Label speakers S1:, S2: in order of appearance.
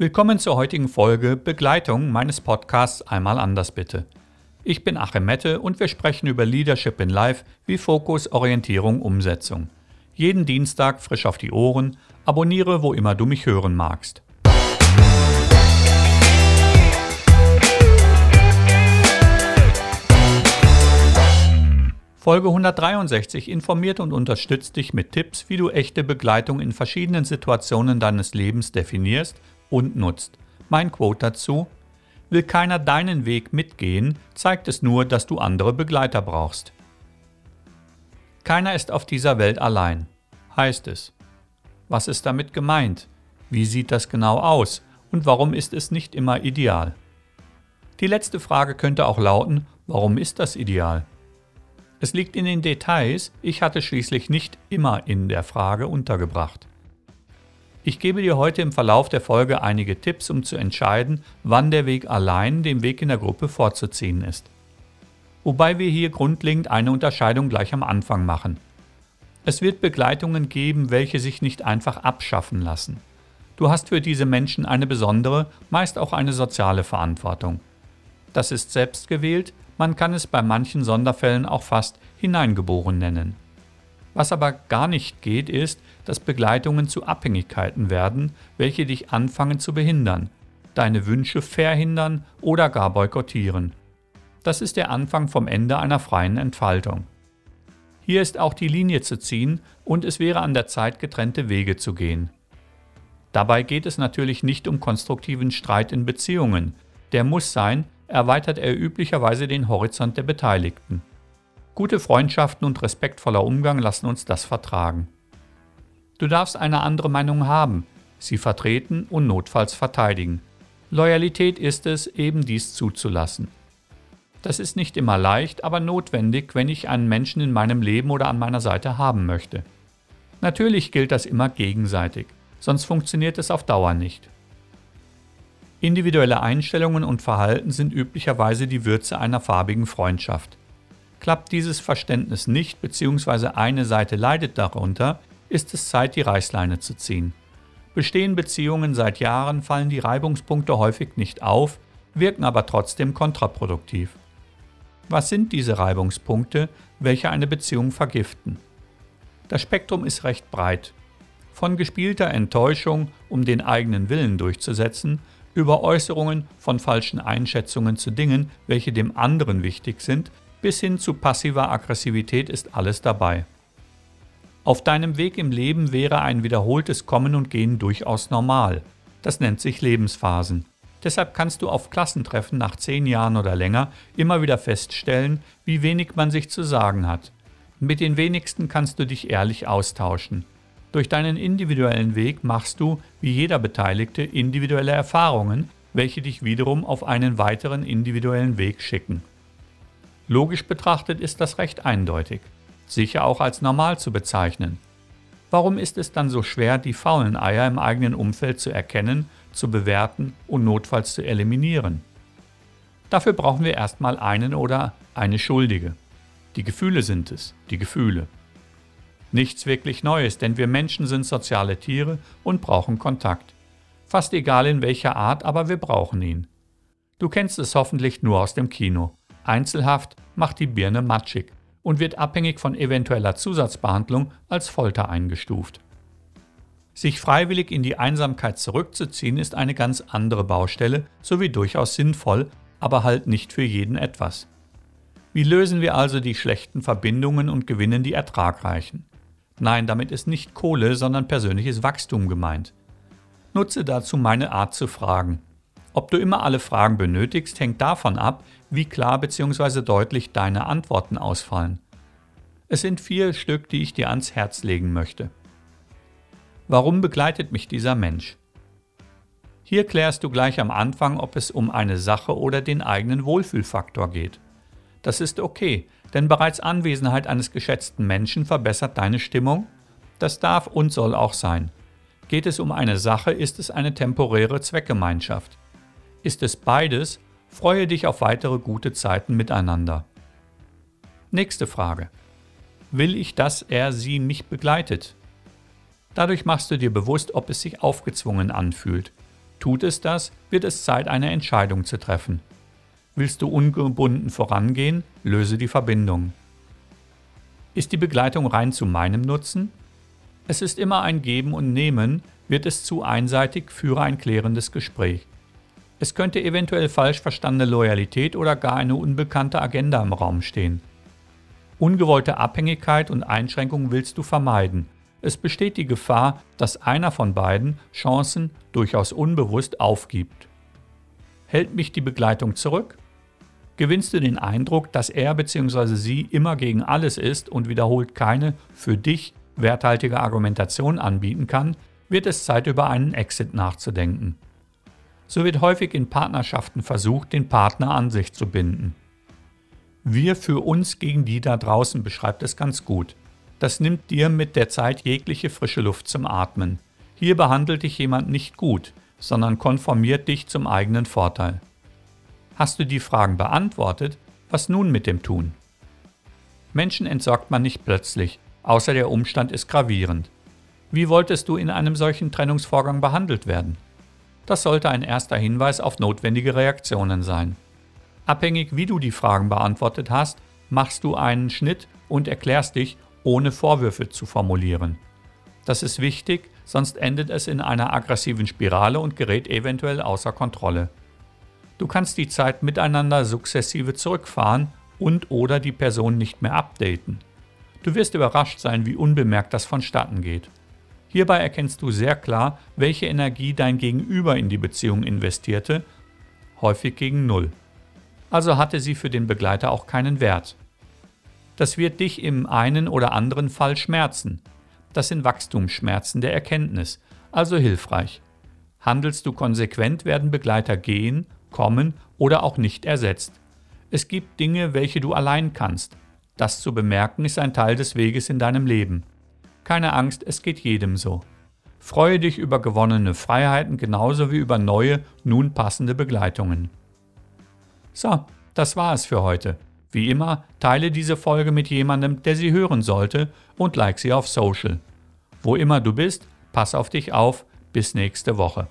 S1: Willkommen zur heutigen Folge Begleitung meines Podcasts Einmal anders bitte. Ich bin Achim Mette und wir sprechen über Leadership in Life wie Fokus, Orientierung, Umsetzung. Jeden Dienstag frisch auf die Ohren, abonniere, wo immer du mich hören magst. Folge 163 informiert und unterstützt dich mit Tipps, wie du echte Begleitung in verschiedenen Situationen deines Lebens definierst und nutzt. Mein Quote dazu, will keiner deinen Weg mitgehen, zeigt es nur, dass du andere Begleiter brauchst. Keiner ist auf dieser Welt allein, heißt es. Was ist damit gemeint? Wie sieht das genau aus? Und warum ist es nicht immer ideal? Die letzte Frage könnte auch lauten, warum ist das ideal? Es liegt in den Details, ich hatte schließlich nicht immer in der Frage untergebracht. Ich gebe dir heute im Verlauf der Folge einige Tipps, um zu entscheiden, wann der Weg allein dem Weg in der Gruppe vorzuziehen ist. Wobei wir hier grundlegend eine Unterscheidung gleich am Anfang machen. Es wird Begleitungen geben, welche sich nicht einfach abschaffen lassen. Du hast für diese Menschen eine besondere, meist auch eine soziale Verantwortung. Das ist selbst gewählt, man kann es bei manchen Sonderfällen auch fast hineingeboren nennen. Was aber gar nicht geht, ist, dass Begleitungen zu Abhängigkeiten werden, welche dich anfangen zu behindern, deine Wünsche verhindern oder gar boykottieren. Das ist der Anfang vom Ende einer freien Entfaltung. Hier ist auch die Linie zu ziehen und es wäre an der Zeit, getrennte Wege zu gehen. Dabei geht es natürlich nicht um konstruktiven Streit in Beziehungen. Der muss sein, erweitert er üblicherweise den Horizont der Beteiligten. Gute Freundschaften und respektvoller Umgang lassen uns das vertragen. Du darfst eine andere Meinung haben, sie vertreten und notfalls verteidigen. Loyalität ist es, eben dies zuzulassen. Das ist nicht immer leicht, aber notwendig, wenn ich einen Menschen in meinem Leben oder an meiner Seite haben möchte. Natürlich gilt das immer gegenseitig, sonst funktioniert es auf Dauer nicht. Individuelle Einstellungen und Verhalten sind üblicherweise die Würze einer farbigen Freundschaft. Klappt dieses Verständnis nicht bzw. eine Seite leidet darunter, ist es Zeit, die Reißleine zu ziehen. Bestehen Beziehungen seit Jahren, fallen die Reibungspunkte häufig nicht auf, wirken aber trotzdem kontraproduktiv. Was sind diese Reibungspunkte, welche eine Beziehung vergiften? Das Spektrum ist recht breit. Von gespielter Enttäuschung, um den eigenen Willen durchzusetzen, über Äußerungen von falschen Einschätzungen zu Dingen, welche dem anderen wichtig sind, bis hin zu passiver Aggressivität ist alles dabei. Auf deinem Weg im Leben wäre ein wiederholtes Kommen und Gehen durchaus normal. Das nennt sich Lebensphasen. Deshalb kannst du auf Klassentreffen nach zehn Jahren oder länger immer wieder feststellen, wie wenig man sich zu sagen hat. Mit den wenigsten kannst du dich ehrlich austauschen. Durch deinen individuellen Weg machst du, wie jeder Beteiligte, individuelle Erfahrungen, welche dich wiederum auf einen weiteren individuellen Weg schicken. Logisch betrachtet ist das recht eindeutig, sicher auch als normal zu bezeichnen. Warum ist es dann so schwer, die faulen Eier im eigenen Umfeld zu erkennen, zu bewerten und notfalls zu eliminieren? Dafür brauchen wir erstmal einen oder eine Schuldige. Die Gefühle sind es, die Gefühle. Nichts wirklich Neues, denn wir Menschen sind soziale Tiere und brauchen Kontakt. Fast egal in welcher Art, aber wir brauchen ihn. Du kennst es hoffentlich nur aus dem Kino. Einzelhaft macht die Birne matschig und wird abhängig von eventueller Zusatzbehandlung als Folter eingestuft. Sich freiwillig in die Einsamkeit zurückzuziehen ist eine ganz andere Baustelle sowie durchaus sinnvoll, aber halt nicht für jeden etwas. Wie lösen wir also die schlechten Verbindungen und gewinnen die ertragreichen? Nein, damit ist nicht Kohle, sondern persönliches Wachstum gemeint. Nutze dazu meine Art zu fragen. Ob du immer alle Fragen benötigst, hängt davon ab, wie klar bzw. deutlich deine Antworten ausfallen. Es sind vier Stück, die ich dir ans Herz legen möchte. Warum begleitet mich dieser Mensch? Hier klärst du gleich am Anfang, ob es um eine Sache oder den eigenen Wohlfühlfaktor geht. Das ist okay, denn bereits Anwesenheit eines geschätzten Menschen verbessert deine Stimmung. Das darf und soll auch sein. Geht es um eine Sache, ist es eine temporäre Zweckgemeinschaft. Ist es beides, freue dich auf weitere gute Zeiten miteinander. Nächste Frage. Will ich, dass er sie mich begleitet? Dadurch machst du dir bewusst, ob es sich aufgezwungen anfühlt. Tut es das, wird es Zeit, eine Entscheidung zu treffen. Willst du ungebunden vorangehen, löse die Verbindung. Ist die Begleitung rein zu meinem Nutzen? Es ist immer ein Geben und Nehmen, wird es zu einseitig, führe ein klärendes Gespräch. Es könnte eventuell falsch verstandene Loyalität oder gar eine unbekannte Agenda im Raum stehen. Ungewollte Abhängigkeit und Einschränkungen willst du vermeiden. Es besteht die Gefahr, dass einer von beiden Chancen durchaus unbewusst aufgibt. Hält mich die Begleitung zurück? Gewinnst du den Eindruck, dass er bzw. sie immer gegen alles ist und wiederholt keine für dich werthaltige Argumentation anbieten kann, wird es Zeit über einen Exit nachzudenken. So wird häufig in Partnerschaften versucht, den Partner an sich zu binden. Wir für uns gegen die da draußen beschreibt es ganz gut. Das nimmt dir mit der Zeit jegliche frische Luft zum Atmen. Hier behandelt dich jemand nicht gut, sondern konformiert dich zum eigenen Vorteil. Hast du die Fragen beantwortet, was nun mit dem tun? Menschen entsorgt man nicht plötzlich, außer der Umstand ist gravierend. Wie wolltest du in einem solchen Trennungsvorgang behandelt werden? Das sollte ein erster Hinweis auf notwendige Reaktionen sein. Abhängig wie du die Fragen beantwortet hast, machst du einen Schnitt und erklärst dich, ohne Vorwürfe zu formulieren. Das ist wichtig, sonst endet es in einer aggressiven Spirale und gerät eventuell außer Kontrolle. Du kannst die Zeit miteinander sukzessive zurückfahren und oder die Person nicht mehr updaten. Du wirst überrascht sein, wie unbemerkt das vonstatten geht. Hierbei erkennst du sehr klar, welche Energie dein Gegenüber in die Beziehung investierte, häufig gegen Null. Also hatte sie für den Begleiter auch keinen Wert. Das wird dich im einen oder anderen Fall schmerzen. Das sind Wachstumsschmerzen der Erkenntnis, also hilfreich. Handelst du konsequent, werden Begleiter gehen, kommen oder auch nicht ersetzt. Es gibt Dinge, welche du allein kannst. Das zu bemerken ist ein Teil des Weges in deinem Leben. Keine Angst, es geht jedem so. Freue dich über gewonnene Freiheiten genauso wie über neue, nun passende Begleitungen. So, das war es für heute. Wie immer, teile diese Folge mit jemandem, der sie hören sollte und like sie auf Social. Wo immer du bist, pass auf dich auf. Bis nächste Woche.